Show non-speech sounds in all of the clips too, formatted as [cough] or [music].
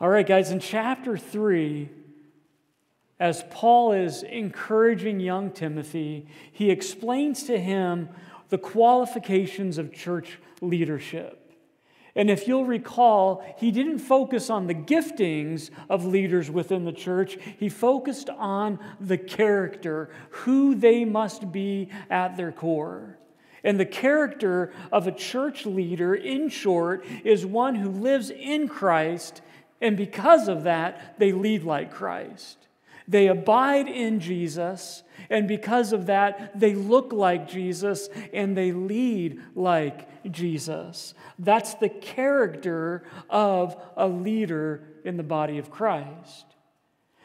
All right, guys, in chapter 3, as Paul is encouraging young Timothy, he explains to him the qualifications of church leadership. And if you'll recall, he didn't focus on the giftings of leaders within the church. He focused on the character, who they must be at their core. And the character of a church leader, in short, is one who lives in Christ and because of that, they lead like Christ. They abide in Jesus, and because of that, they look like Jesus and they lead like Jesus. That's the character of a leader in the body of Christ.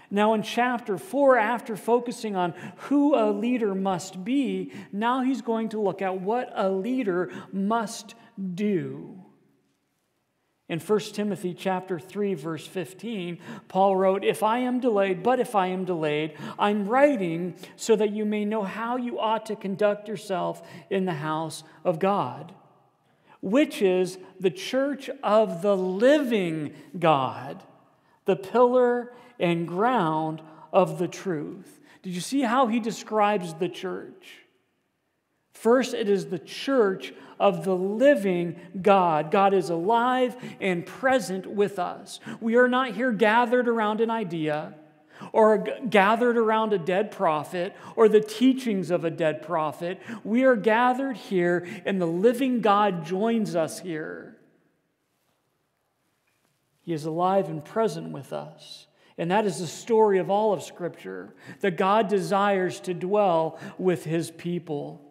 Now, in chapter 4, after focusing on who a leader must be, now he's going to look at what a leader must do. In 1 Timothy chapter 3 verse 15, Paul wrote, "If I am delayed, but if I am delayed, I'm writing so that you may know how you ought to conduct yourself in the house of God, which is the church of the living God, the pillar and ground of the truth." Did you see how he describes the church? First, it is the church of the living God. God is alive and present with us. We are not here gathered around an idea or gathered around a dead prophet or the teachings of a dead prophet. We are gathered here, and the living God joins us here. He is alive and present with us. And that is the story of all of Scripture that God desires to dwell with His people.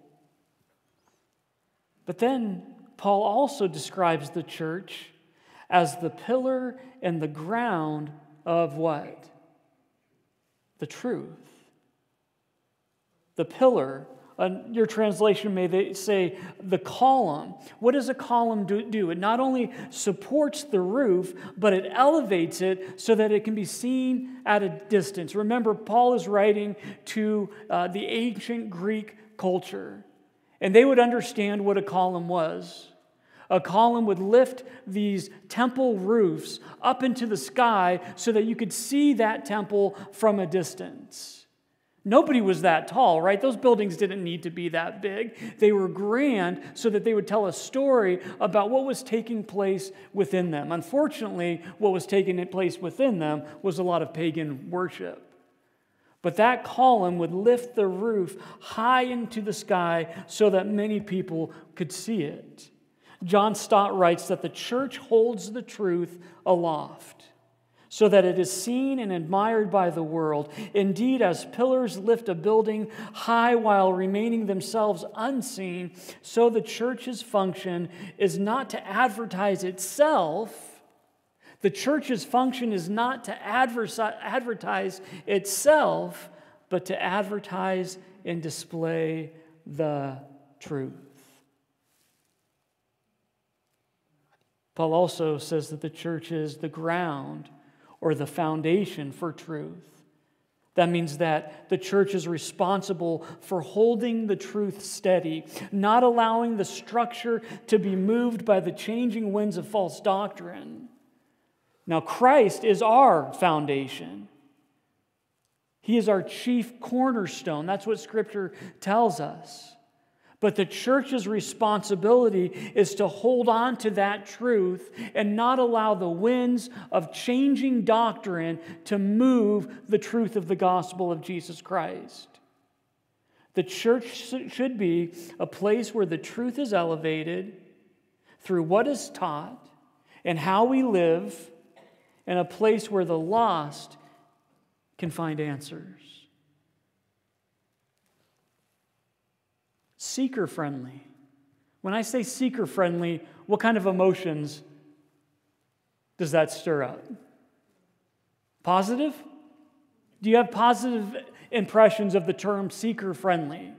But then Paul also describes the church as the pillar and the ground of what? The truth. The pillar. Uh, your translation may say the column. What does a column do, do? It not only supports the roof, but it elevates it so that it can be seen at a distance. Remember, Paul is writing to uh, the ancient Greek culture. And they would understand what a column was. A column would lift these temple roofs up into the sky so that you could see that temple from a distance. Nobody was that tall, right? Those buildings didn't need to be that big. They were grand so that they would tell a story about what was taking place within them. Unfortunately, what was taking place within them was a lot of pagan worship. But that column would lift the roof high into the sky so that many people could see it. John Stott writes that the church holds the truth aloft so that it is seen and admired by the world. Indeed, as pillars lift a building high while remaining themselves unseen, so the church's function is not to advertise itself the church's function is not to advertise itself, but to advertise and display the truth. Paul also says that the church is the ground or the foundation for truth. That means that the church is responsible for holding the truth steady, not allowing the structure to be moved by the changing winds of false doctrine. Now, Christ is our foundation. He is our chief cornerstone. That's what Scripture tells us. But the church's responsibility is to hold on to that truth and not allow the winds of changing doctrine to move the truth of the gospel of Jesus Christ. The church should be a place where the truth is elevated through what is taught and how we live and a place where the lost can find answers. Seeker friendly. When I say seeker friendly, what kind of emotions does that stir up? Positive? Do you have positive impressions of the term seeker friendly?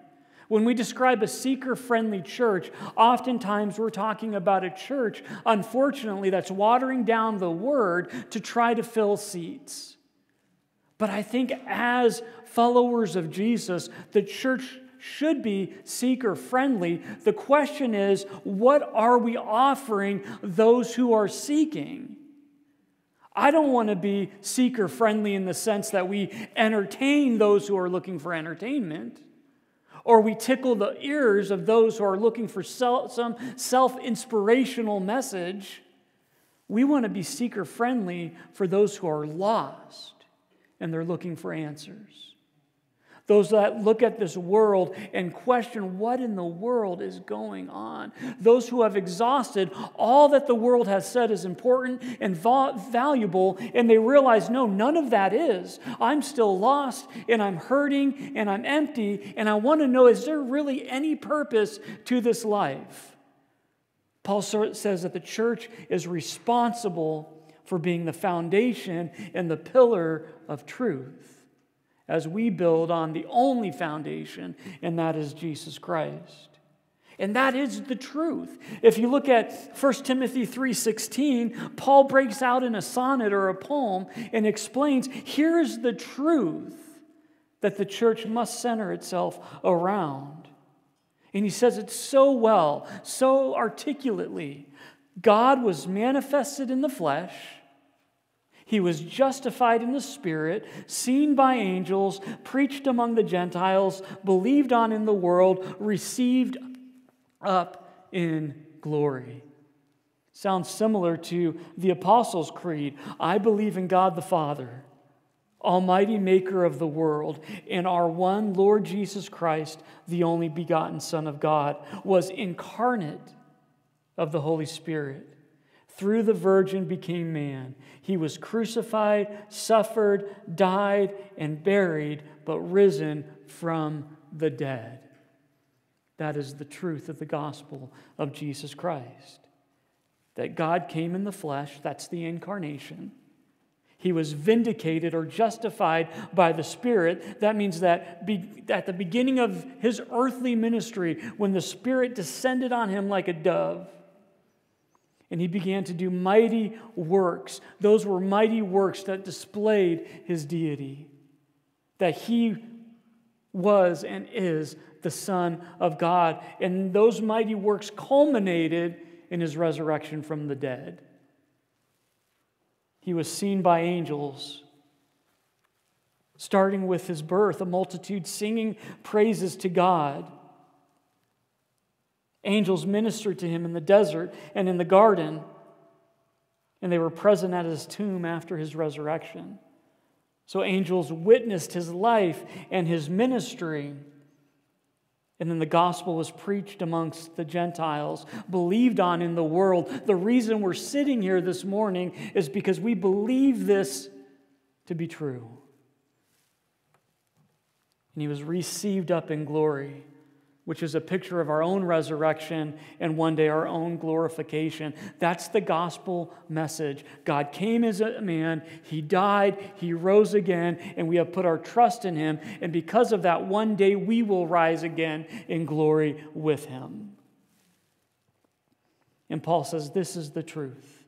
When we describe a seeker friendly church, oftentimes we're talking about a church, unfortunately, that's watering down the word to try to fill seats. But I think as followers of Jesus, the church should be seeker friendly. The question is, what are we offering those who are seeking? I don't want to be seeker friendly in the sense that we entertain those who are looking for entertainment or we tickle the ears of those who are looking for some self inspirational message. We want to be seeker friendly for those who are lost and they're looking for answers. Those that look at this world and question what in the world is going on. Those who have exhausted all that the world has said is important and valuable, and they realize, no, none of that is. I'm still lost, and I'm hurting, and I'm empty, and I want to know is there really any purpose to this life? Paul says that the church is responsible for being the foundation and the pillar of truth as we build on the only foundation, and that is Jesus Christ. And that is the truth. If you look at 1 Timothy 3:16, Paul breaks out in a sonnet or a poem and explains, here's the truth that the church must center itself around. And he says it so well, so articulately. God was manifested in the flesh he was justified in the Spirit, seen by angels, preached among the Gentiles, believed on in the world, received up in glory. Sounds similar to the Apostles' Creed I believe in God the Father, Almighty Maker of the world, and our one Lord Jesus Christ, the only begotten Son of God, was incarnate of the Holy Spirit through the virgin became man. He was crucified, suffered, died, and buried, but risen from the dead. That is the truth of the gospel of Jesus Christ. That God came in the flesh, that's the incarnation. He was vindicated or justified by the Spirit. That means that be, at the beginning of his earthly ministry, when the Spirit descended on him like a dove, and he began to do mighty works. Those were mighty works that displayed his deity, that he was and is the Son of God. And those mighty works culminated in his resurrection from the dead. He was seen by angels. Starting with his birth, a multitude singing praises to God. Angels ministered to him in the desert and in the garden, and they were present at his tomb after his resurrection. So angels witnessed his life and his ministry. And then the gospel was preached amongst the Gentiles, believed on in the world. The reason we're sitting here this morning is because we believe this to be true. And he was received up in glory which is a picture of our own resurrection and one day our own glorification. That's the gospel message. God came as a man, He died, He rose again, and we have put our trust in Him. And because of that, one day we will rise again in glory with Him. And Paul says, This is the truth.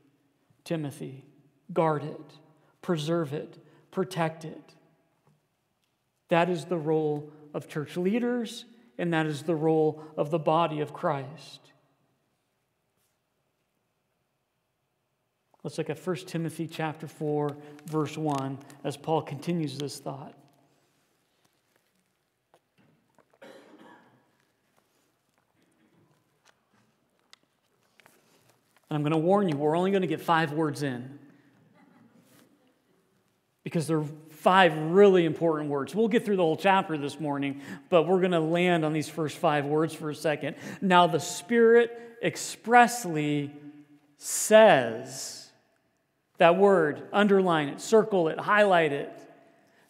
Timothy, guard it, preserve it, protect it. That is the role of church leaders and that is the role of the body of Christ. Let's look at 1 Timothy chapter 4 verse 1 as Paul continues this thought. And I'm going to warn you, we're only going to get 5 words in. Because they're five really important words. We'll get through the whole chapter this morning, but we're going to land on these first five words for a second. Now, the Spirit expressly says that word, underline it, circle it, highlight it.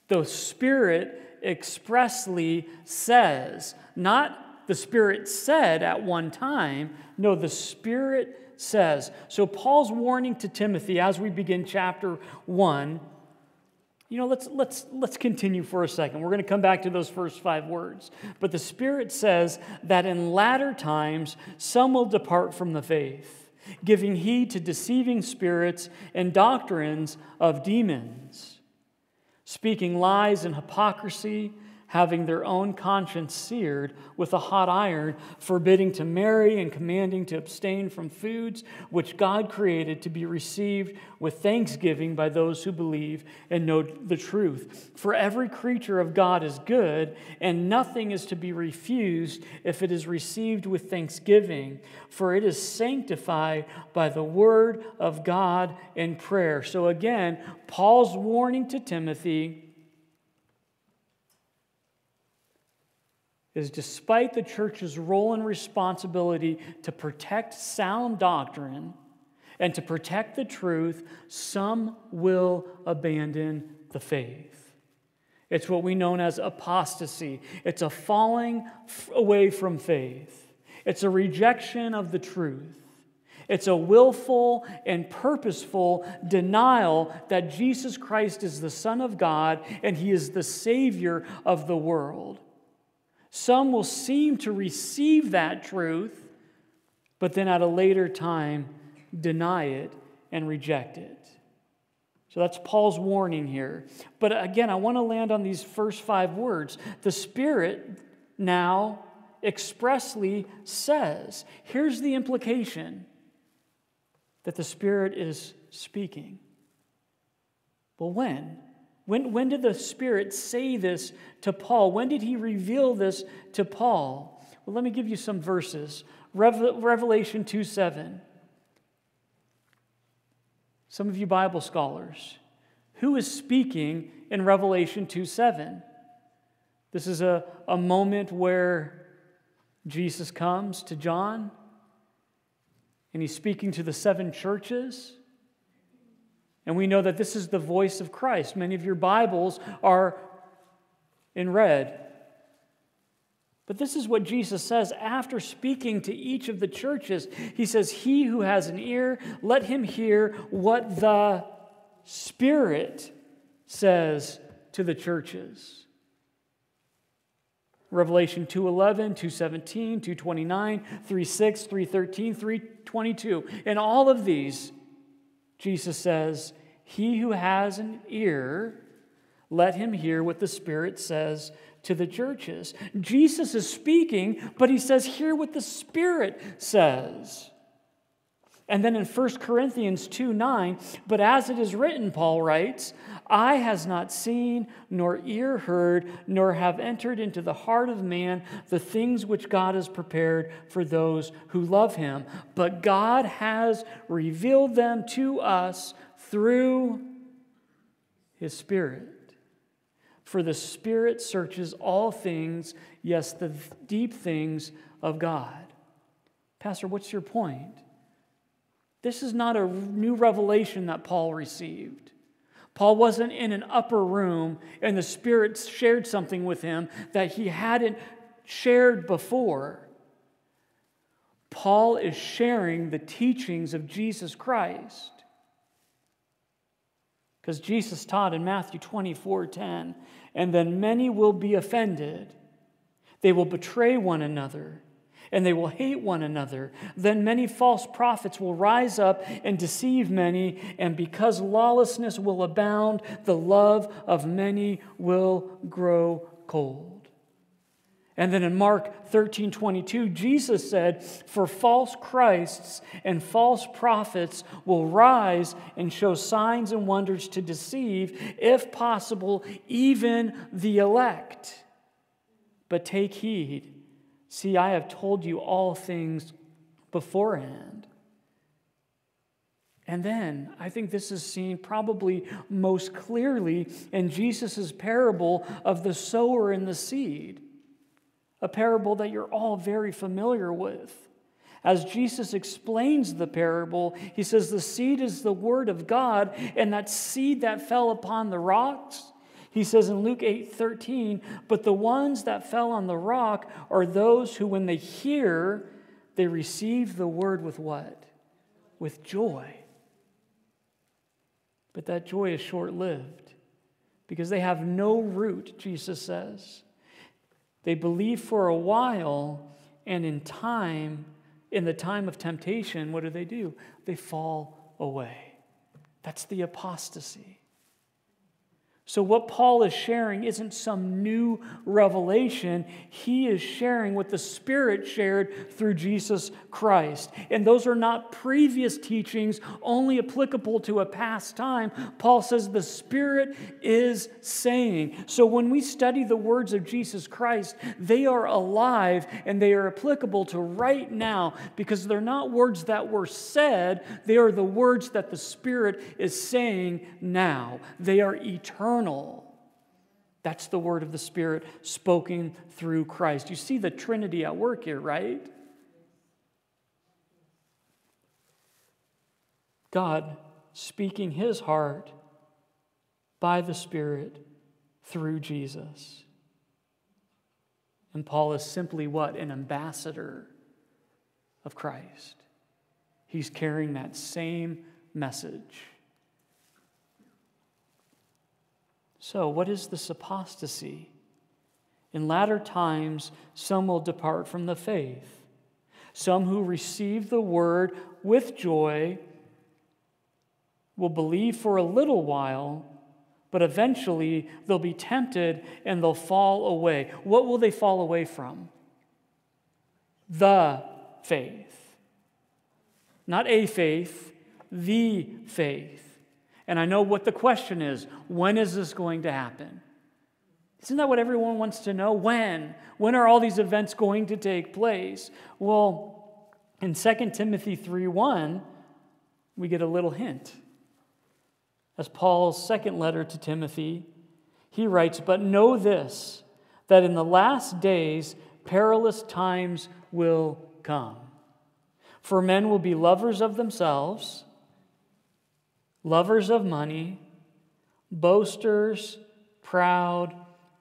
The Spirit expressly says, not the Spirit said at one time, no, the Spirit says. So, Paul's warning to Timothy as we begin chapter 1 you know, let's, let's, let's continue for a second. We're going to come back to those first five words. But the Spirit says that in latter times some will depart from the faith, giving heed to deceiving spirits and doctrines of demons, speaking lies and hypocrisy, having their own conscience seared with a hot iron, forbidding to marry and commanding to abstain from foods which God created to be received with thanksgiving by those who believe and know the truth. For every creature of God is good, and nothing is to be refused if it is received with thanksgiving, for it is sanctified by the word of God in prayer. So again, Paul's warning to Timothy is despite the church's role and responsibility to protect sound doctrine and to protect the truth, some will abandon the faith. It's what we know as apostasy. It's a falling away from faith. It's a rejection of the truth. It's a willful and purposeful denial that Jesus Christ is the Son of God and He is the Savior of the world. Some will seem to receive that truth, but then at a later time deny it and reject it. So that's Paul's warning here. But again, I want to land on these first five words. The Spirit now expressly says here's the implication that the Spirit is speaking. Well, when? When, when did the Spirit say this to Paul? When did he reveal this to Paul? Well, let me give you some verses. Revelation 2 7. Some of you Bible scholars, who is speaking in Revelation 2 7? This is a, a moment where Jesus comes to John and he's speaking to the seven churches. And we know that this is the voice of Christ. Many of your Bibles are in red. But this is what Jesus says after speaking to each of the churches. He says, He who has an ear, let him hear what the Spirit says to the churches. Revelation 2:11, 2:17, 2:29, 3:6, 3:13, 3:22. In all of these, Jesus says, He who has an ear, let him hear what the Spirit says to the churches. Jesus is speaking, but he says, Hear what the Spirit says. And then in 1 Corinthians 2 9, but as it is written, Paul writes, Eye has not seen, nor ear heard, nor have entered into the heart of man the things which God has prepared for those who love him. But God has revealed them to us through his Spirit. For the Spirit searches all things, yes, the deep things of God. Pastor, what's your point? This is not a new revelation that Paul received. Paul wasn't in an upper room and the Spirit shared something with him that he hadn't shared before. Paul is sharing the teachings of Jesus Christ. Because Jesus taught in Matthew 24 10, and then many will be offended. They will betray one another and they will hate one another. Then many false prophets will rise up and deceive many, and because lawlessness will abound, the love of many will grow cold. And then in Mark 13 22, Jesus said, For false Christs and false prophets will rise and show signs and wonders to deceive, if possible, even the elect. But take heed See, I have told you all things beforehand. And then I think this is seen probably most clearly in Jesus' parable of the sower and the seed, a parable that you're all very familiar with. As Jesus explains the parable, he says, The seed is the word of God, and that seed that fell upon the rocks he says in Luke 8 13, but the ones that fell on the rock are those who, when they hear, they receive the word with what? With joy. But that joy is short lived because they have no root, Jesus says. They believe for a while, and in time, in the time of temptation, what do they do? They fall away. That's the apostasy. So, what Paul is sharing isn't some new revelation. He is sharing what the Spirit shared through Jesus Christ. And those are not previous teachings only applicable to a past time. Paul says the Spirit is saying. So, when we study the words of Jesus Christ, they are alive and they are applicable to right now because they're not words that were said, they are the words that the Spirit is saying now. They are eternal eternal. That's the word of the Spirit spoken through Christ. You see the Trinity at work here, right? God speaking his heart by the Spirit through Jesus. And Paul is simply what? An ambassador of Christ. He's carrying that same message. So, what is this apostasy? In latter times, some will depart from the faith. Some who receive the word with joy will believe for a little while, but eventually they'll be tempted and they'll fall away. What will they fall away from? The faith. Not a faith, the faith. And I know what the question is when is this going to happen? Isn't that what everyone wants to know? When? When are all these events going to take place? Well, in 2 Timothy 3:1, we get a little hint. As Paul's second letter to Timothy, he writes, But know this, that in the last days perilous times will come. For men will be lovers of themselves lovers of money, boasters, proud,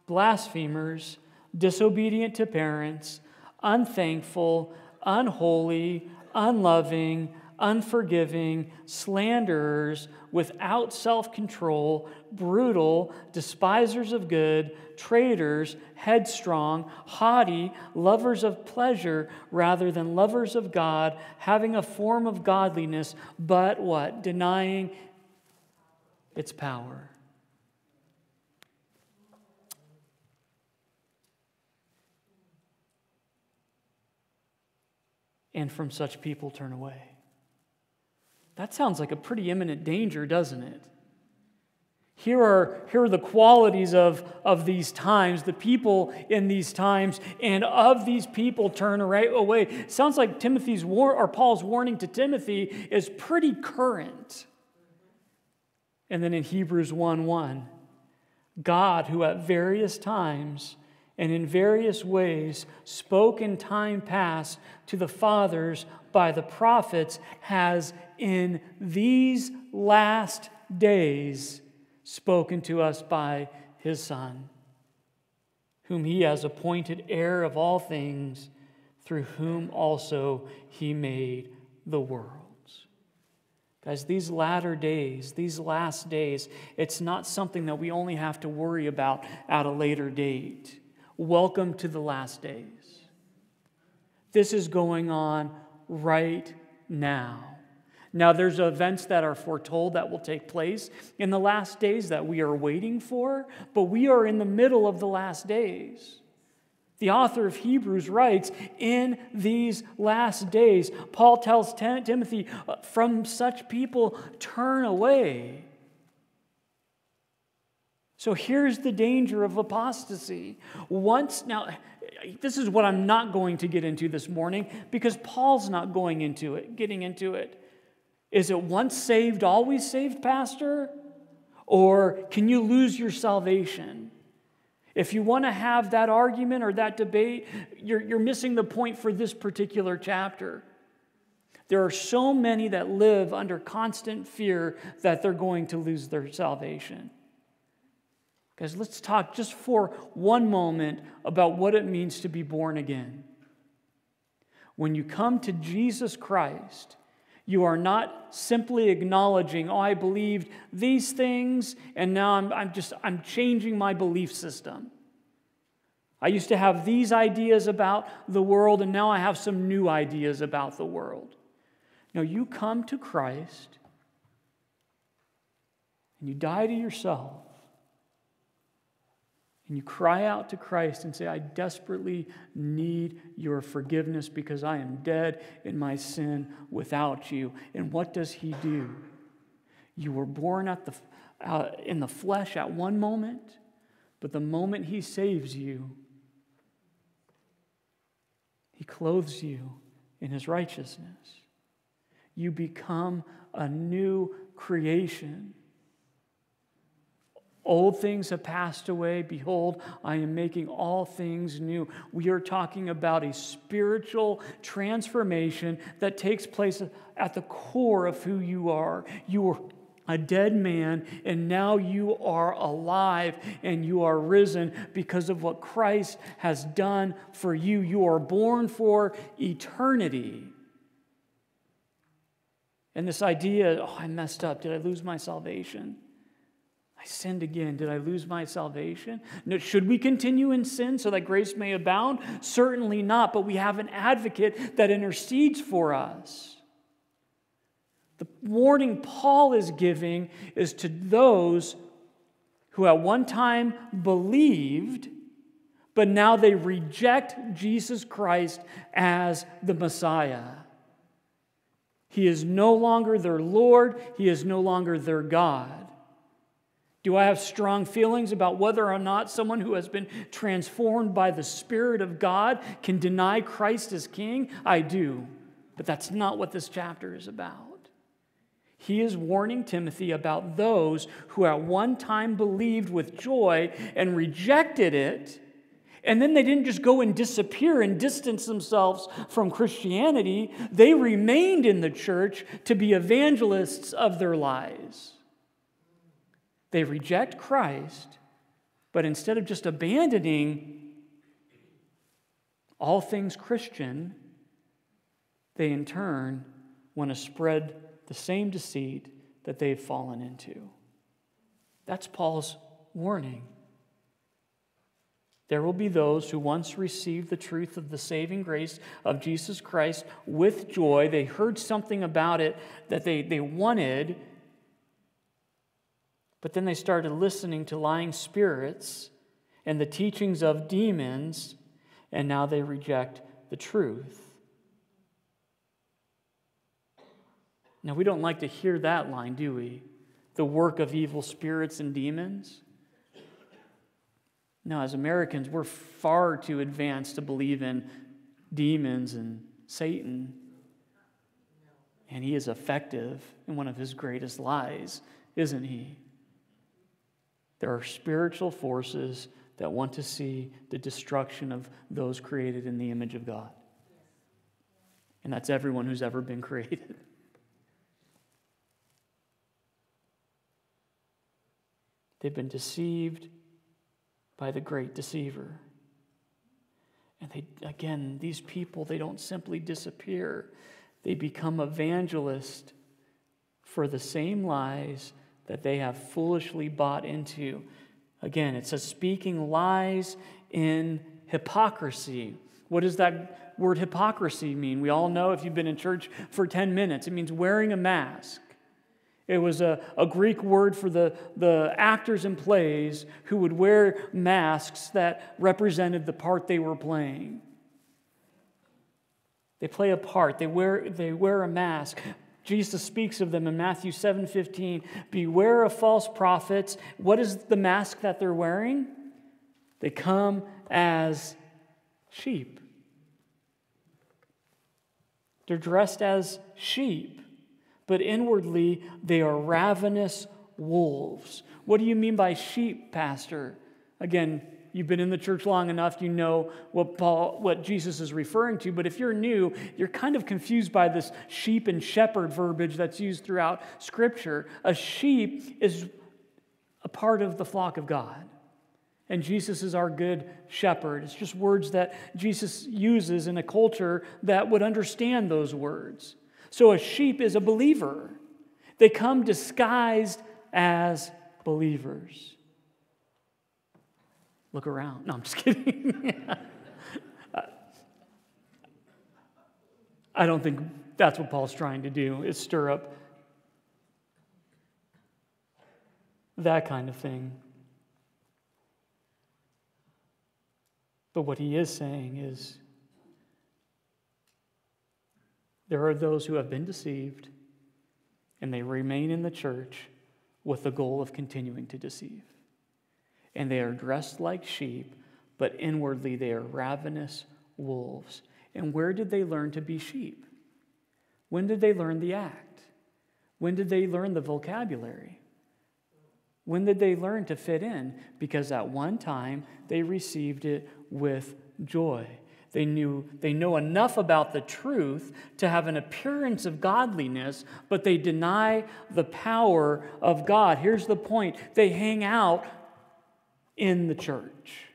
blasphemers, disobedient to parents, unthankful, unholy, unloving, unforgiving, slanderers, without self control, brutal, despisers of good, traitors, headstrong, haughty, lovers of pleasure rather than lovers of God, having a form of godliness, but what? Denying its power. And from such people turn away. That sounds like a pretty imminent danger, doesn't it? Here are, here are the qualities of, of these times, the people in these times, and of these people turn right away. Sounds like Timothy's war, or Paul's warning to Timothy is pretty current. And then in Hebrews 1 1, God, who at various times and in various ways spoke in time past to the fathers by the prophets, has in these last days spoken to us by his Son, whom he has appointed heir of all things, through whom also he made the world. Guys, these latter days, these last days, it's not something that we only have to worry about at a later date. Welcome to the last days. This is going on right now. Now, there's events that are foretold that will take place in the last days that we are waiting for, but we are in the middle of the last days. The author of Hebrews writes, In these last days, Paul tells Timothy, uh, from such people, turn away. So here's the danger of apostasy. Once, now, this is what I'm not going to get into this morning because Paul's not going into it, getting into it. Is it once saved, always saved, Pastor? Or can you lose your salvation? If you want to have that argument or that debate, you're, you're missing the point for this particular chapter. There are so many that live under constant fear that they're going to lose their salvation. Guys, let's talk just for one moment about what it means to be born again. When you come to Jesus Christ, you are not simply acknowledging, oh, I believed these things, and now I'm, I'm just I'm changing my belief system. I used to have these ideas about the world, and now I have some new ideas about the world. No, you come to Christ and you die to yourself and you cry out to Christ and say, I desperately need your forgiveness because I am dead in my sin without you. And what does he do? You were born at the, uh, in the flesh at one moment, but the moment he saves you, he clothes you in his righteousness. You become a new creation. Old things have passed away. Behold, I am making all things new. We are talking about a spiritual transformation that takes place at the core of who you are. You were a dead man, and now you are alive and you are risen because of what Christ has done for you. You are born for eternity. And this idea, oh, I messed up. Did I lose my salvation? I sinned again. Did I lose my salvation? No, should we continue in sin so that grace may abound? Certainly not, but we have an advocate that intercedes for us. The warning Paul is giving is to those who at one time believed, but now they reject Jesus Christ as the Messiah. He is no longer their Lord, He is no longer their God. Do I have strong feelings about whether or not someone who has been transformed by the Spirit of God can deny Christ as King? I do. But that's not what this chapter is about. He is warning Timothy about those who at one time believed with joy and rejected it. And then they didn't just go and disappear and distance themselves from Christianity. They remained in the church to be evangelists of their lies. They reject Christ, but instead of just abandoning all things Christian, they in turn want to spread the same deceit that they've fallen into. That's Paul's warning. There will be those who once received the truth of the saving grace of Jesus Christ with joy. They heard something about it that they, they wanted, but then they started listening to lying spirits and the teachings of demons, and now they reject the truth. Now, we don't like to hear that line, do we? The work of evil spirits and demons. No, as Americans, we're far too advanced to believe in demons and Satan. And he is effective in one of his greatest lies, isn't he? There are spiritual forces that want to see the destruction of those created in the image of God. And that's everyone who's ever been created. [laughs] They've been deceived by the great deceiver. And they, again, these people, they don't simply disappear, they become evangelists for the same lies that they have foolishly bought into. Again, it says speaking lies in hypocrisy. What does that word hypocrisy mean? We all know if you've been in church for 10 minutes, it means wearing a mask. It was a, a Greek word for the, the actors in plays who would wear masks that represented the part they were playing. They play a part, they wear, they wear a mask. Jesus speaks of them in Matthew 7 15. Beware of false prophets. What is the mask that they're wearing? They come as sheep. They're dressed as sheep, but inwardly they are ravenous wolves. What do you mean by sheep, Pastor? Again, you've been in the church long enough, you know what Paul, what Jesus is referring to. But if you're new, you're kind of confused by this sheep and shepherd verbiage that's used throughout Scripture. A sheep is a part of the flock of God. And Jesus is our good shepherd. It's just words that Jesus uses in a culture that would understand those words. So a sheep is a believer. They come disguised as believers. Look around. No, I'm just kidding. [laughs] I don't think that's what Paul's trying to do, is stir up that kind of thing. But what he is saying is there are those who have been deceived and they remain in the church with the goal of continuing to deceive. And they are dressed like sheep, but inwardly they are ravenous wolves. And where did they learn to be sheep? When did they learn the act? When did they learn the vocabulary? When did they learn to fit in? Because at one time they received it with joy. They knew they know enough about the truth to have an appearance of godliness, but they deny the power of God. Here's the point. They hang out in the church.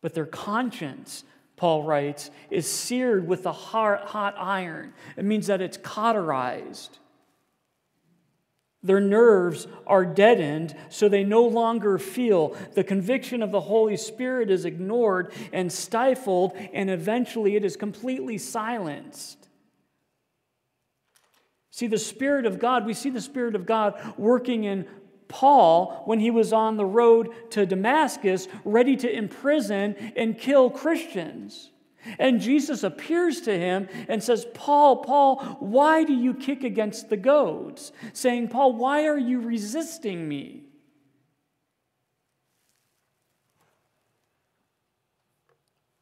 But their conscience, Paul writes, is seared with a hot iron. It means that it's cauterized. Their nerves are deadened, so they no longer feel. The conviction of the Holy Spirit is ignored and stifled, and eventually it is completely silenced. See, the Spirit of God, we see the Spirit of God working in Paul when he was on the road to Damascus, ready to imprison and kill Christians. And Jesus appears to him and says, Paul, Paul, why do you kick against the goads? Saying, Paul, why are you resisting me?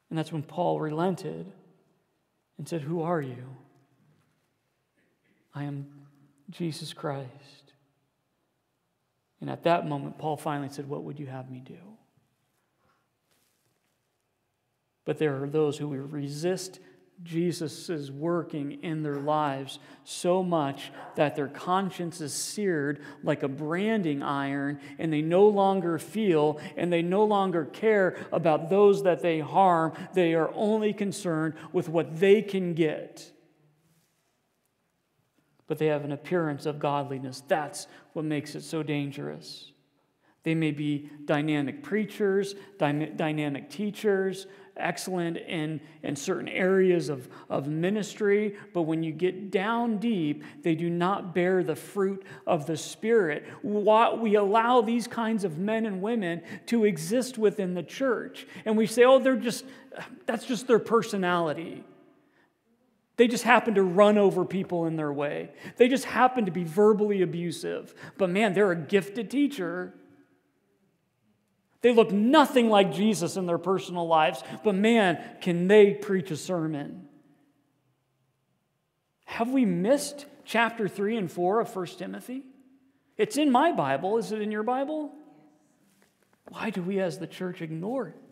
And that's when Paul relented and said, Who are you? I am Jesus Christ. And at that moment, Paul finally said, What would you have me do? But there are those who resist Jesus' working in their lives so much that their conscience is seared like a branding iron, and they no longer feel and they no longer care about those that they harm. They are only concerned with what they can get. But they have an appearance of godliness. That's what makes it so dangerous. They may be dynamic preachers, dynamic teachers, excellent in, in certain areas of, of ministry, but when you get down deep, they do not bear the fruit of the Spirit. What we allow these kinds of men and women to exist within the church, and we say, oh, they're just, that's just their personality. They just happen to run over people in their way. They just happen to be verbally abusive. But man, they're a gifted teacher. They look nothing like Jesus in their personal lives, but man, can they preach a sermon. Have we missed chapter 3 and 4 of 1 Timothy? It's in my Bible. Is it in your Bible? Why do we as the church ignore it?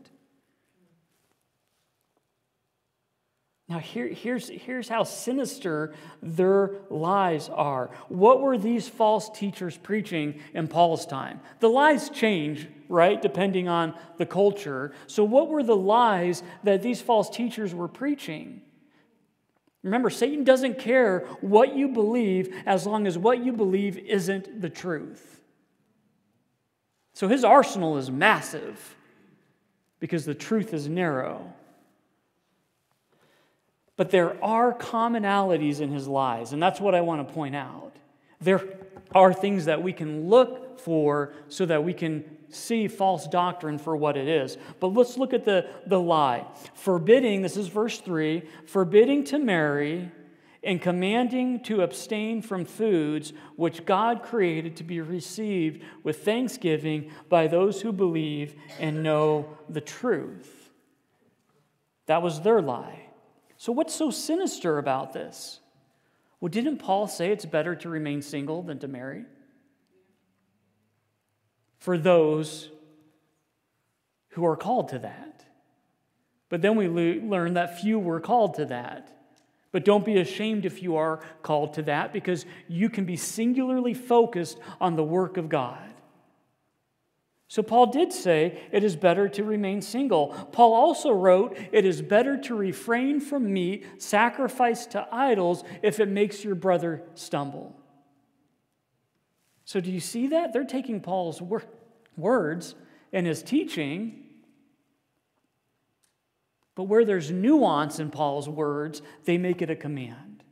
Now, here, here's, here's how sinister their lies are. What were these false teachers preaching in Paul's time? The lies change, right, depending on the culture. So, what were the lies that these false teachers were preaching? Remember, Satan doesn't care what you believe as long as what you believe isn't the truth. So, his arsenal is massive because the truth is narrow. But there are commonalities in his lies, and that's what I want to point out. There are things that we can look for so that we can see false doctrine for what it is. But let's look at the, the lie. Forbidding, this is verse 3, forbidding to marry and commanding to abstain from foods which God created to be received with thanksgiving by those who believe and know the truth. That was their lie. So, what's so sinister about this? Well, didn't Paul say it's better to remain single than to marry? For those who are called to that. But then we learn that few were called to that. But don't be ashamed if you are called to that because you can be singularly focused on the work of God. So, Paul did say it is better to remain single. Paul also wrote, It is better to refrain from meat sacrificed to idols if it makes your brother stumble. So, do you see that? They're taking Paul's wor- words and his teaching, but where there's nuance in Paul's words, they make it a command.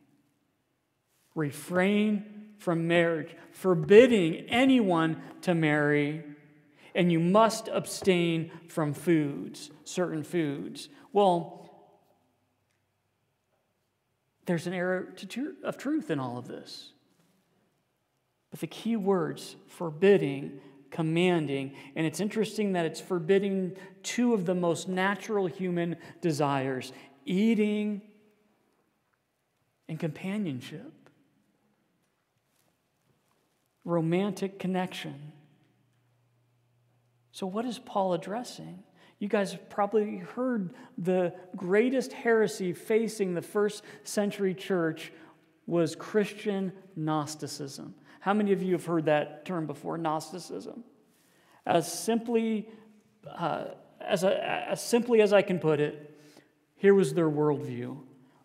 Refrain from marriage, forbidding anyone to marry and you must abstain from foods, certain foods. Well, there's an error of truth in all of this. But the key words forbidding, commanding, and it's interesting that it's forbidding two of the most natural human desires eating and companionship, romantic connection. So, what is Paul addressing? You guys have probably heard the greatest heresy facing the first century church was Christian Gnosticism. How many of you have heard that term before, Gnosticism? As simply, uh, as, a, as simply as I can put it, here was their worldview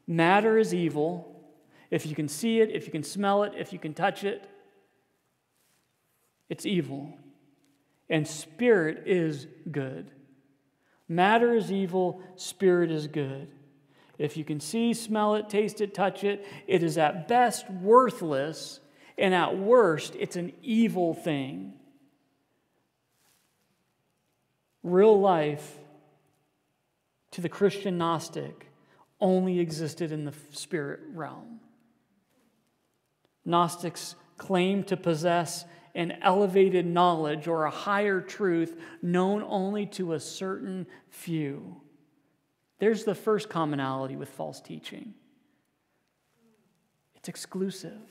matter is evil. If you can see it, if you can smell it, if you can touch it, it's evil. And spirit is good. Matter is evil, spirit is good. If you can see, smell it, taste it, touch it, it is at best worthless, and at worst, it's an evil thing. Real life to the Christian Gnostic only existed in the spirit realm. Gnostics claim to possess an elevated knowledge or a higher truth known only to a certain few. There's the first commonality with false teaching it's exclusive.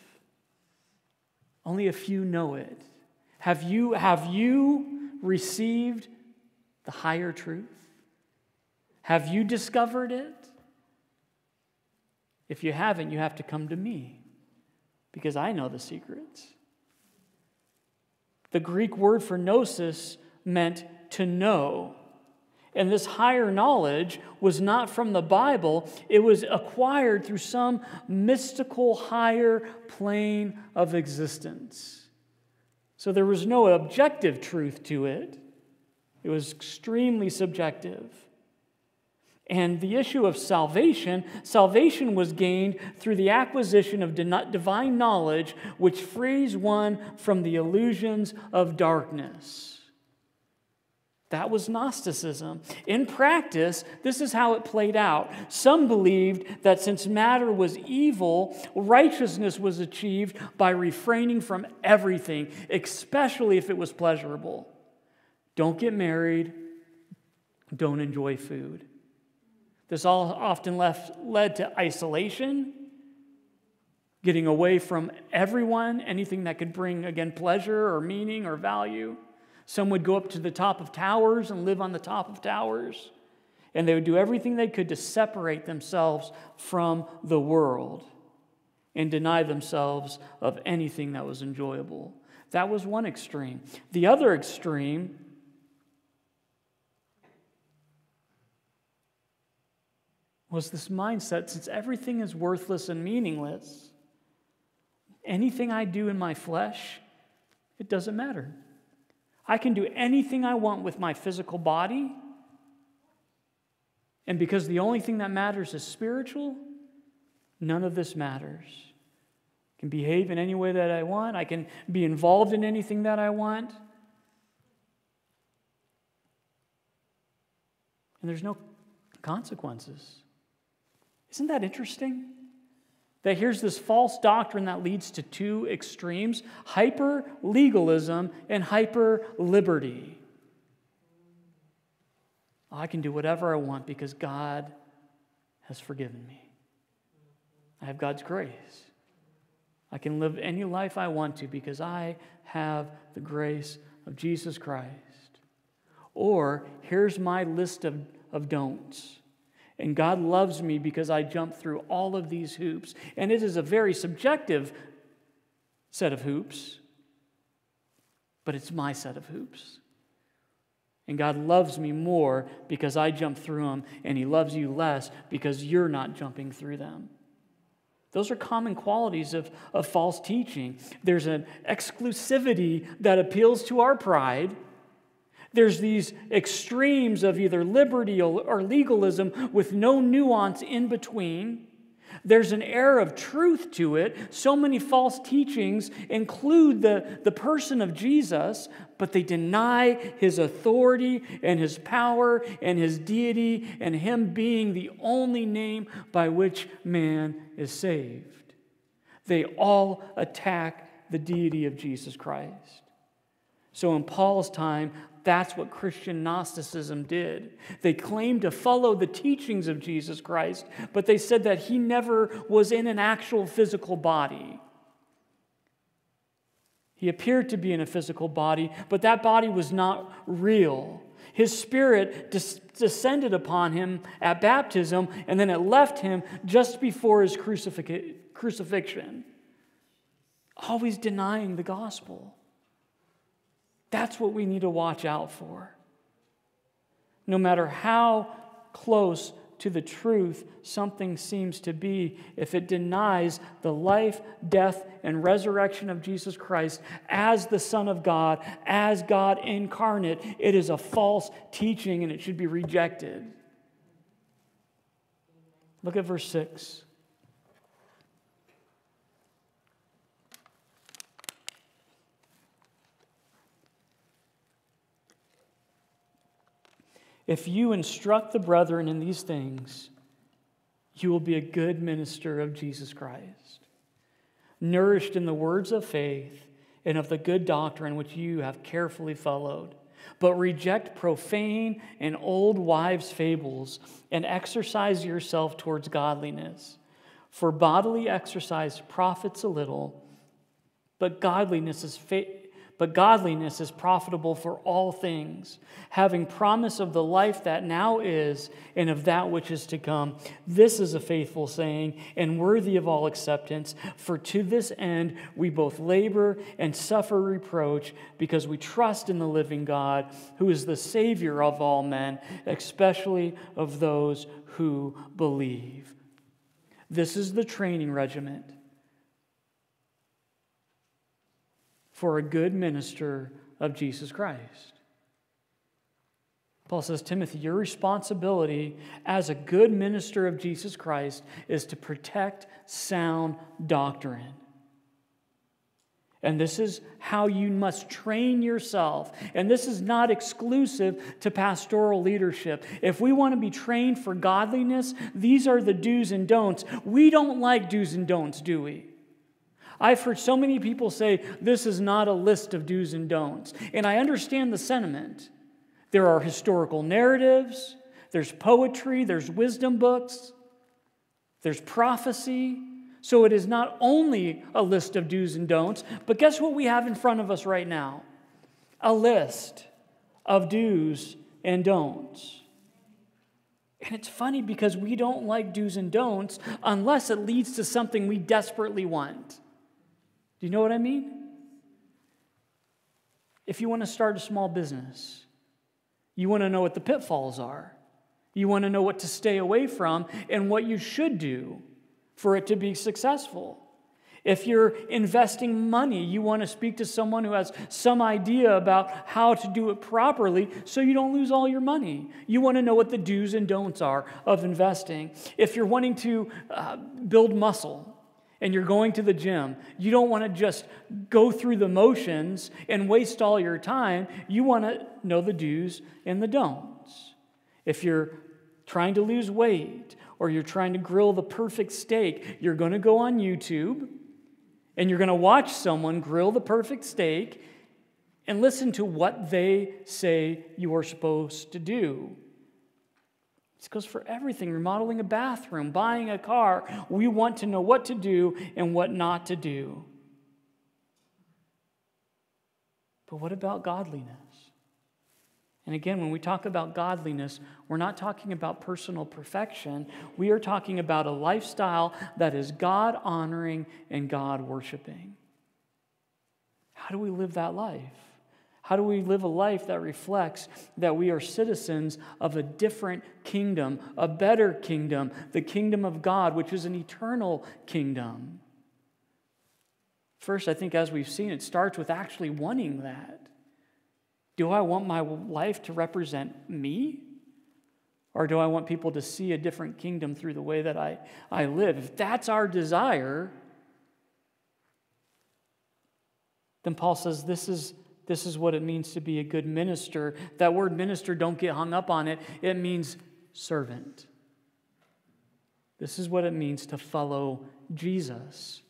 Only a few know it. Have you, have you received the higher truth? Have you discovered it? If you haven't, you have to come to me because I know the secrets. The Greek word for gnosis meant to know. And this higher knowledge was not from the Bible, it was acquired through some mystical higher plane of existence. So there was no objective truth to it, it was extremely subjective. And the issue of salvation, salvation was gained through the acquisition of divine knowledge, which frees one from the illusions of darkness. That was Gnosticism. In practice, this is how it played out. Some believed that since matter was evil, righteousness was achieved by refraining from everything, especially if it was pleasurable. Don't get married, don't enjoy food. This all often left, led to isolation, getting away from everyone, anything that could bring, again, pleasure or meaning or value. Some would go up to the top of towers and live on the top of towers. And they would do everything they could to separate themselves from the world and deny themselves of anything that was enjoyable. That was one extreme. The other extreme was this mindset since everything is worthless and meaningless, anything I do in my flesh, it doesn't matter. I can do anything I want with my physical body. And because the only thing that matters is spiritual, none of this matters. I can behave in any way that I want, I can be involved in anything that I want. And there's no consequences. Isn't that interesting? That here's this false doctrine that leads to two extremes hyper legalism and hyper liberty. I can do whatever I want because God has forgiven me. I have God's grace. I can live any life I want to because I have the grace of Jesus Christ. Or here's my list of, of don'ts. And God loves me because I jump through all of these hoops. And it is a very subjective set of hoops, but it's my set of hoops. And God loves me more because I jump through them, and He loves you less because you're not jumping through them. Those are common qualities of, of false teaching. There's an exclusivity that appeals to our pride there's these extremes of either liberty or legalism with no nuance in between. There's an air of truth to it. So many false teachings include the, the person of Jesus, but they deny his authority and his power and his deity and him being the only name by which man is saved. They all attack the deity of Jesus Christ. So in Paul's time, that's what Christian Gnosticism did. They claimed to follow the teachings of Jesus Christ, but they said that he never was in an actual physical body. He appeared to be in a physical body, but that body was not real. His spirit des- descended upon him at baptism, and then it left him just before his crucifix- crucifixion. Always denying the gospel. That's what we need to watch out for. No matter how close to the truth something seems to be, if it denies the life, death, and resurrection of Jesus Christ as the Son of God, as God incarnate, it is a false teaching and it should be rejected. Look at verse 6. If you instruct the brethren in these things, you will be a good minister of Jesus Christ, nourished in the words of faith and of the good doctrine which you have carefully followed. But reject profane and old wives' fables and exercise yourself towards godliness. For bodily exercise profits a little, but godliness is faith but godliness is profitable for all things, having promise of the life that now is and of that which is to come. This is a faithful saying and worthy of all acceptance, for to this end we both labor and suffer reproach because we trust in the living God, who is the Savior of all men, especially of those who believe. This is the training regiment for a good minister of Jesus Christ. Paul says, Timothy, your responsibility as a good minister of Jesus Christ is to protect sound doctrine. And this is how you must train yourself. And this is not exclusive to pastoral leadership. If we want to be trained for godliness, these are the do's and don'ts. We don't like do's and don'ts, do we? I've heard so many people say this is not a list of do's and don'ts. And I understand the sentiment. There are historical narratives, there's poetry, there's wisdom books, there's prophecy. So it is not only a list of do's and don'ts, but guess what we have in front of us right now? A list of do's and don'ts. And it's funny because we don't like do's and don'ts unless it leads to something we desperately want. Do you know what I mean? If you want to start a small business, you want to know what the pitfalls are. You want to know what to stay away from and what you should do for it to be successful. If you're investing money, you want to speak to someone who has some idea about how to do it properly so you don't lose all your money. You want to know what the do's and don'ts are of investing. If you're wanting to uh, build muscle, and you're going to the gym, you don't want to just go through the motions and waste all your time. You want to know the do's and the don'ts. If you're trying to lose weight or you're trying to grill the perfect steak, you're going to go on YouTube and you're going to watch someone grill the perfect steak and listen to what they say you are supposed to do. This goes for everything remodeling a bathroom, buying a car. We want to know what to do and what not to do. But what about godliness? And again, when we talk about godliness, we're not talking about personal perfection. We are talking about a lifestyle that is God honoring and God worshiping. How do we live that life? How do we live a life that reflects that we are citizens of a different kingdom, a better kingdom, the kingdom of God, which is an eternal kingdom? First, I think as we've seen, it starts with actually wanting that. Do I want my life to represent me? Or do I want people to see a different kingdom through the way that I, I live? If that's our desire, then Paul says this is, this is what it means to be a good minister. That word minister, don't get hung up on it, it means servant. This is what it means to follow Jesus.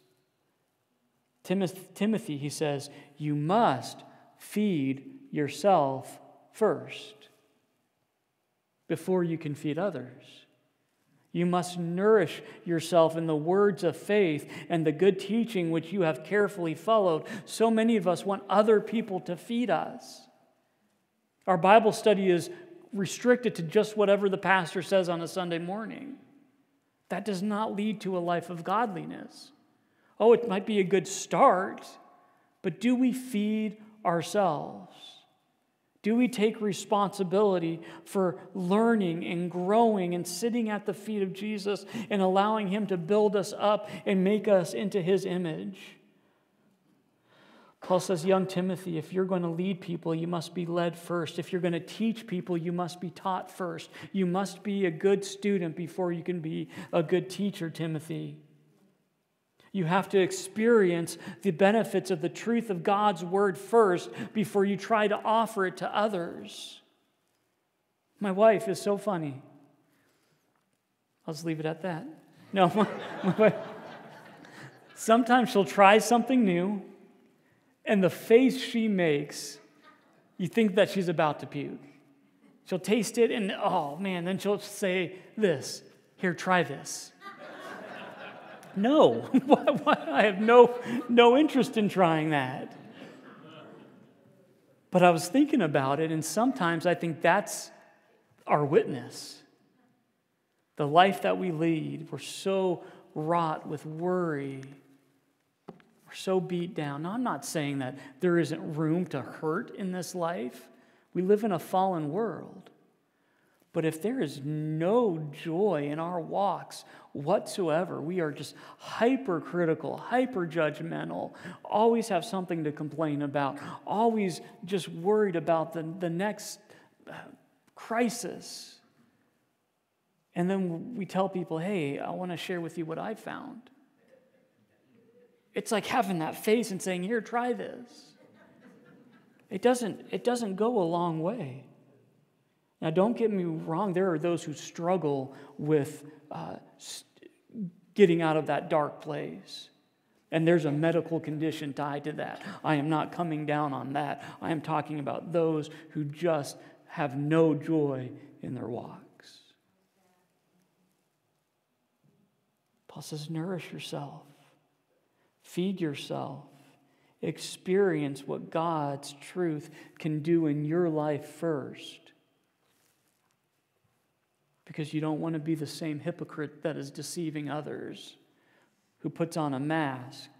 Timothy, he says, you must feed yourself first before you can feed others. You must nourish yourself in the words of faith and the good teaching which you have carefully followed. So many of us want other people to feed us. Our Bible study is restricted to just whatever the pastor says on a Sunday morning. That does not lead to a life of godliness. Oh, it might be a good start, but do we feed ourselves? Do we take responsibility for learning and growing and sitting at the feet of Jesus and allowing Him to build us up and make us into His image? Paul says, Young Timothy, if you're going to lead people, you must be led first. If you're going to teach people, you must be taught first. You must be a good student before you can be a good teacher, Timothy. You have to experience the benefits of the truth of God's word first before you try to offer it to others. My wife is so funny. I'll just leave it at that. No, my, [laughs] my wife, sometimes she'll try something new, and the face she makes, you think that she's about to puke. She'll taste it, and oh man, then she'll say this Here, try this. No, [laughs] I have no, no interest in trying that. But I was thinking about it, and sometimes I think that's our witness. The life that we lead, we're so wrought with worry. We're so beat down. Now, I'm not saying that there isn't room to hurt in this life. We live in a fallen world. But if there is no joy in our walks whatsoever, we are just hypercritical, hyper judgmental, always have something to complain about, always just worried about the, the next uh, crisis. And then we tell people, hey, I want to share with you what I found. It's like having that face and saying, here, try this. It doesn't, it doesn't go a long way. Now, don't get me wrong, there are those who struggle with uh, getting out of that dark place. And there's a medical condition tied to that. I am not coming down on that. I am talking about those who just have no joy in their walks. Paul says, nourish yourself, feed yourself, experience what God's truth can do in your life first because you don't want to be the same hypocrite that is deceiving others, who puts on a mask.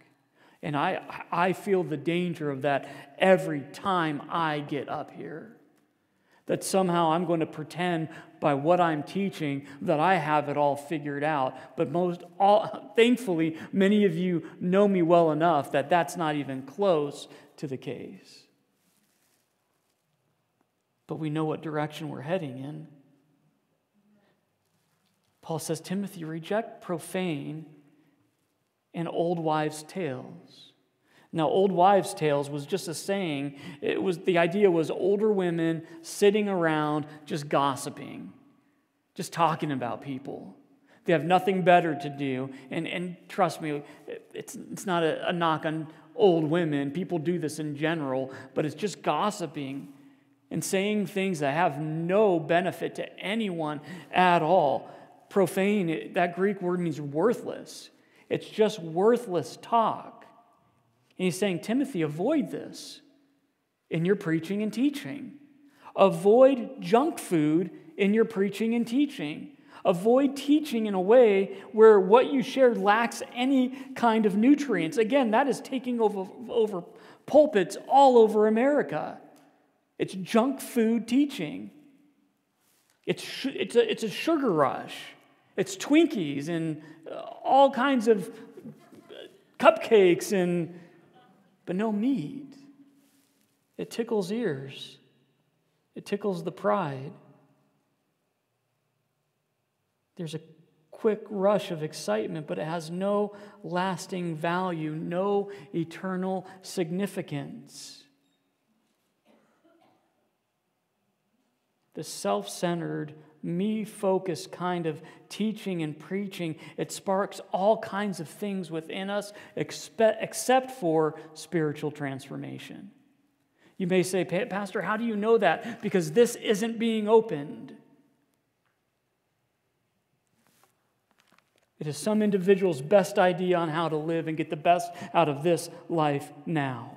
And I, I feel the danger of that every time I get up here. That somehow I'm going to pretend by what I'm teaching that I have it all figured out. But most all, thankfully, many of you know me well enough that that's not even close to the case. But we know what direction we're heading in. Paul says, Timothy, reject profane and old wives' tales. Now, old wives' tales was just a saying. It was the idea was older women sitting around just gossiping, just talking about people. They have nothing better to do. And, and trust me, it's, it's not a, a knock on old women. People do this in general, but it's just gossiping and saying things that have no benefit to anyone at all profane, that Greek word means worthless. It's just worthless talk. And he's saying, Timothy, avoid this in your preaching and teaching. Avoid junk food in your preaching and teaching. Avoid teaching in a way where what you shared lacks any kind of nutrients. Again, that is taking over, over pulpits all over America. It's junk food teaching. It's, it's, a, it's a sugar rush. It's Twinkies and uh, all kinds of cupcakes and but no meat. It tickles ears. It tickles the pride. There's a quick rush of excitement, but it has no lasting value, no eternal significance. The self centered, me focused kind of teaching and preaching, it sparks all kinds of things within us except for spiritual transformation. You may say, Pastor, how do you know that? Because this isn't being opened. It is some individual's best idea on how to live and get the best out of this life now.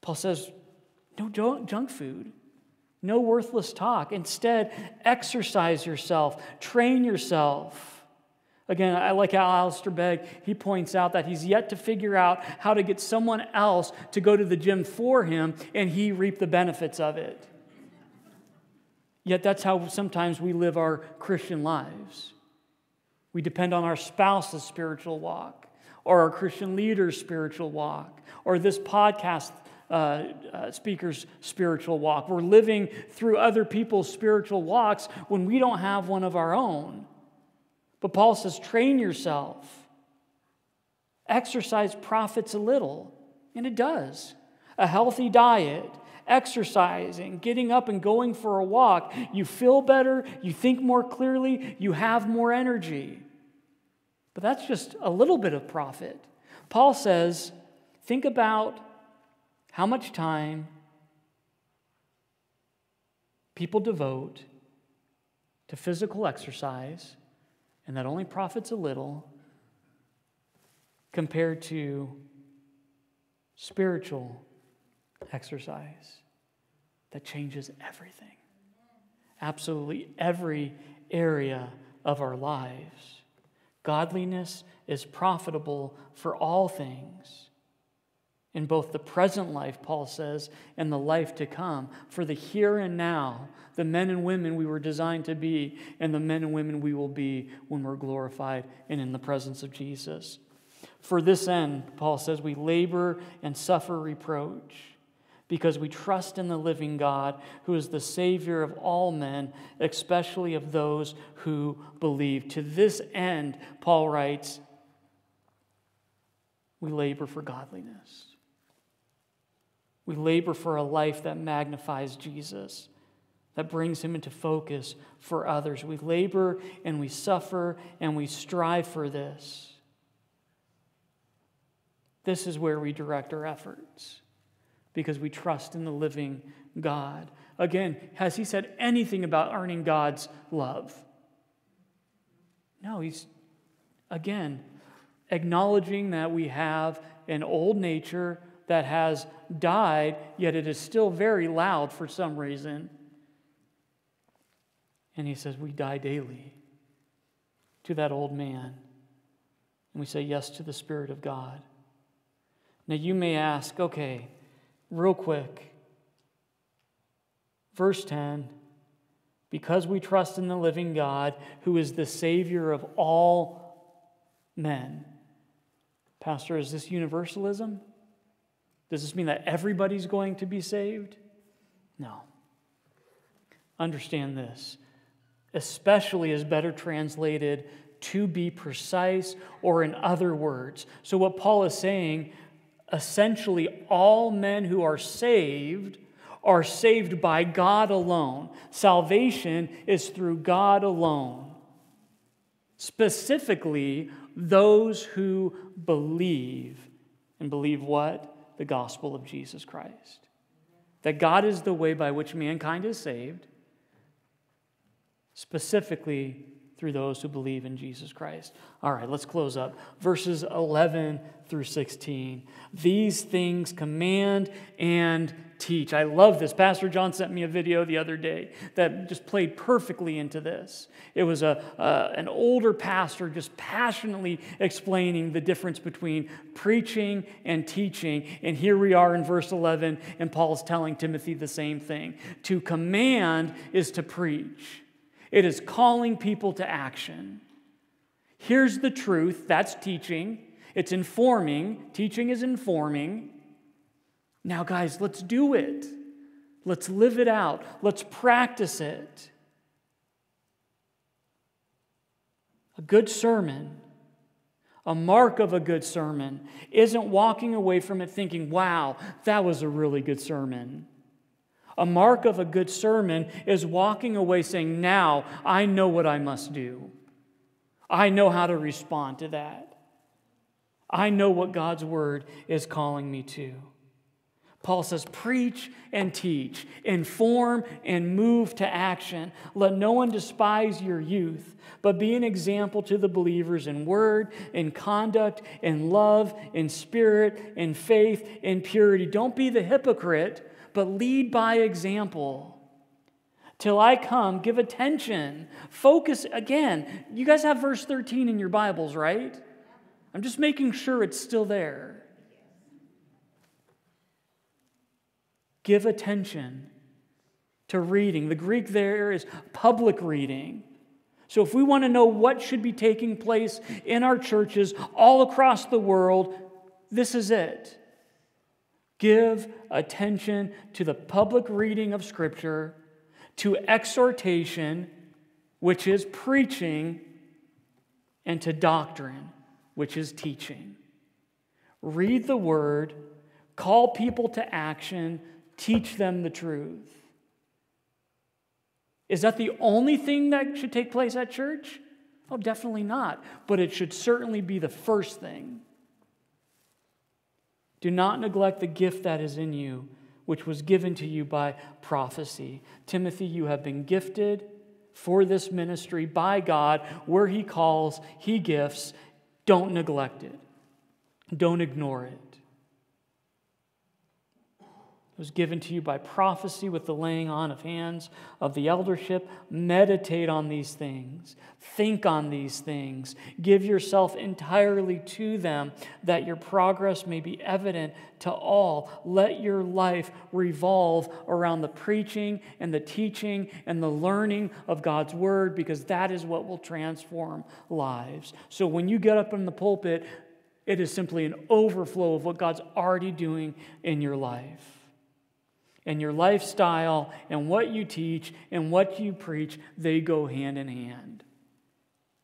Paul says, no junk food, no worthless talk. Instead, exercise yourself, train yourself. Again, I like how Alistair Begg, he points out that he's yet to figure out how to get someone else to go to the gym for him and he reap the benefits of it. Yet that's how sometimes we live our Christian lives. We depend on our spouse's spiritual walk, or our Christian leader's spiritual walk, or this podcast uh, speaker's spiritual walk. We're living through other people's spiritual walks when we don't have one of our own. But Paul says, train yourself. Exercise profits a little, and it does. A healthy diet, exercising, getting up and going for a walk, you feel better, you think more clearly, you have more energy. But that's just a little bit of profit. Paul says, think about how much time people devote to physical exercise, and that only profits a little, compared to spiritual exercise that changes everything. Absolutely every area of our lives. Godliness is profitable for all things. In both the present life, Paul says, and the life to come. For the here and now, the men and women we were designed to be, and the men and women we will be when we're glorified and in the presence of Jesus. For this end, Paul says, we labor and suffer reproach because we trust in the living God who is the Savior of all men, especially of those who believe. To this end, Paul writes, we labor for godliness. We labor for a life that magnifies Jesus, that brings him into focus for others. We labor and we suffer and we strive for this. This is where we direct our efforts because we trust in the living God. Again, has he said anything about earning God's love? No, he's, again, acknowledging that we have an old nature that has died, yet it is still very loud for some reason. And he says, We die daily to that old man. And we say yes to the Spirit of God. Now you may ask, okay, real quick. Verse 10 Because we trust in the living God, who is the Savior of all men. Pastor, is this universalism? Does this mean that everybody's going to be saved? No. Understand this, especially is better translated to be precise or in other words. So, what Paul is saying essentially all men who are saved are saved by God alone. Salvation is through God alone. Specifically, those who believe. And believe what? The gospel of Jesus Christ. That God is the way by which mankind is saved. Specifically, through those who believe in Jesus Christ. All right, let's close up. Verses 11 through 16. These things command and teach. I love this. Pastor John sent me a video the other day that just played perfectly into this. It was a, uh, an older pastor just passionately explaining the difference between preaching and teaching. And here we are in verse 11, and Paul's telling Timothy the same thing. To command is to preach. It is calling people to action. Here's the truth that's teaching, it's informing. Teaching is informing. Now, guys, let's do it. Let's live it out. Let's practice it. A good sermon, a mark of a good sermon, isn't walking away from it thinking, wow, that was a really good sermon. A mark of a good sermon is walking away saying, now I know what I must do. I know how to respond to that. I know what God's word is calling me to. Paul says, Preach and teach, inform and move to action. Let no one despise your youth, but be an example to the believers in word, in conduct, in love, in spirit, in faith, in purity. Don't be the hypocrite, but lead by example. Till I come, give attention. Focus again. You guys have verse 13 in your Bibles, right? I'm just making sure it's still there. Give attention to reading. The Greek there is public reading. So, if we want to know what should be taking place in our churches all across the world, this is it. Give attention to the public reading of Scripture to exhortation, which is preaching, and to doctrine, which is teaching. Read the word, call people to action, teach them the truth. Is that the only thing that should take place at church? Oh, definitely not. But it should certainly be the first thing. Do not neglect the gift that is in you which was given to you by prophecy. Timothy, you have been gifted for this ministry by God where He calls, He gifts. Don't neglect it, don't ignore it was given to you by prophecy with the laying on of hands of the eldership. Meditate on these things, think on these things, give yourself entirely to them, that your progress may be evident to all. Let your life revolve around the preaching and the teaching and the learning of God's word, because that is what will transform lives. So when you get up in the pulpit, it is simply an overflow of what God's already doing in your life and your lifestyle and what you teach and what you preach, they go hand in hand.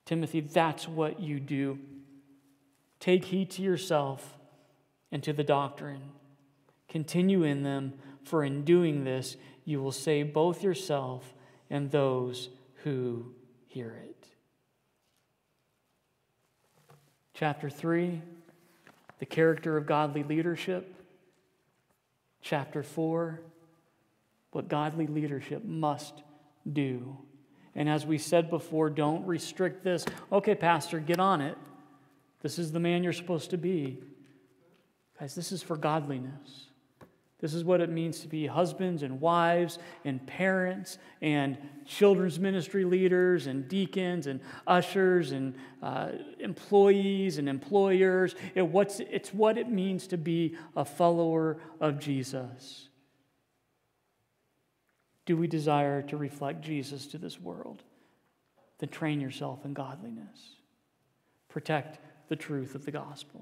Timothy, that's what you do. Take heed to yourself and to the doctrine. Continue in them, for in doing this, you will save both yourself and those who hear it. Chapter 3 The character of godly leadership. Chapter 4 what godly leadership must do. And as we said before, don't restrict this. Okay, Pastor, get on it. This is the man you're supposed to be. Guys, this is for godliness. This is what it means to be husbands and wives and parents and children's ministry leaders and deacons and ushers and uh, employees and employers. It, what's, it's what it means to be a follower of Jesus. Do we desire to reflect Jesus to this world? Then train yourself in godliness. Protect the truth of the gospel.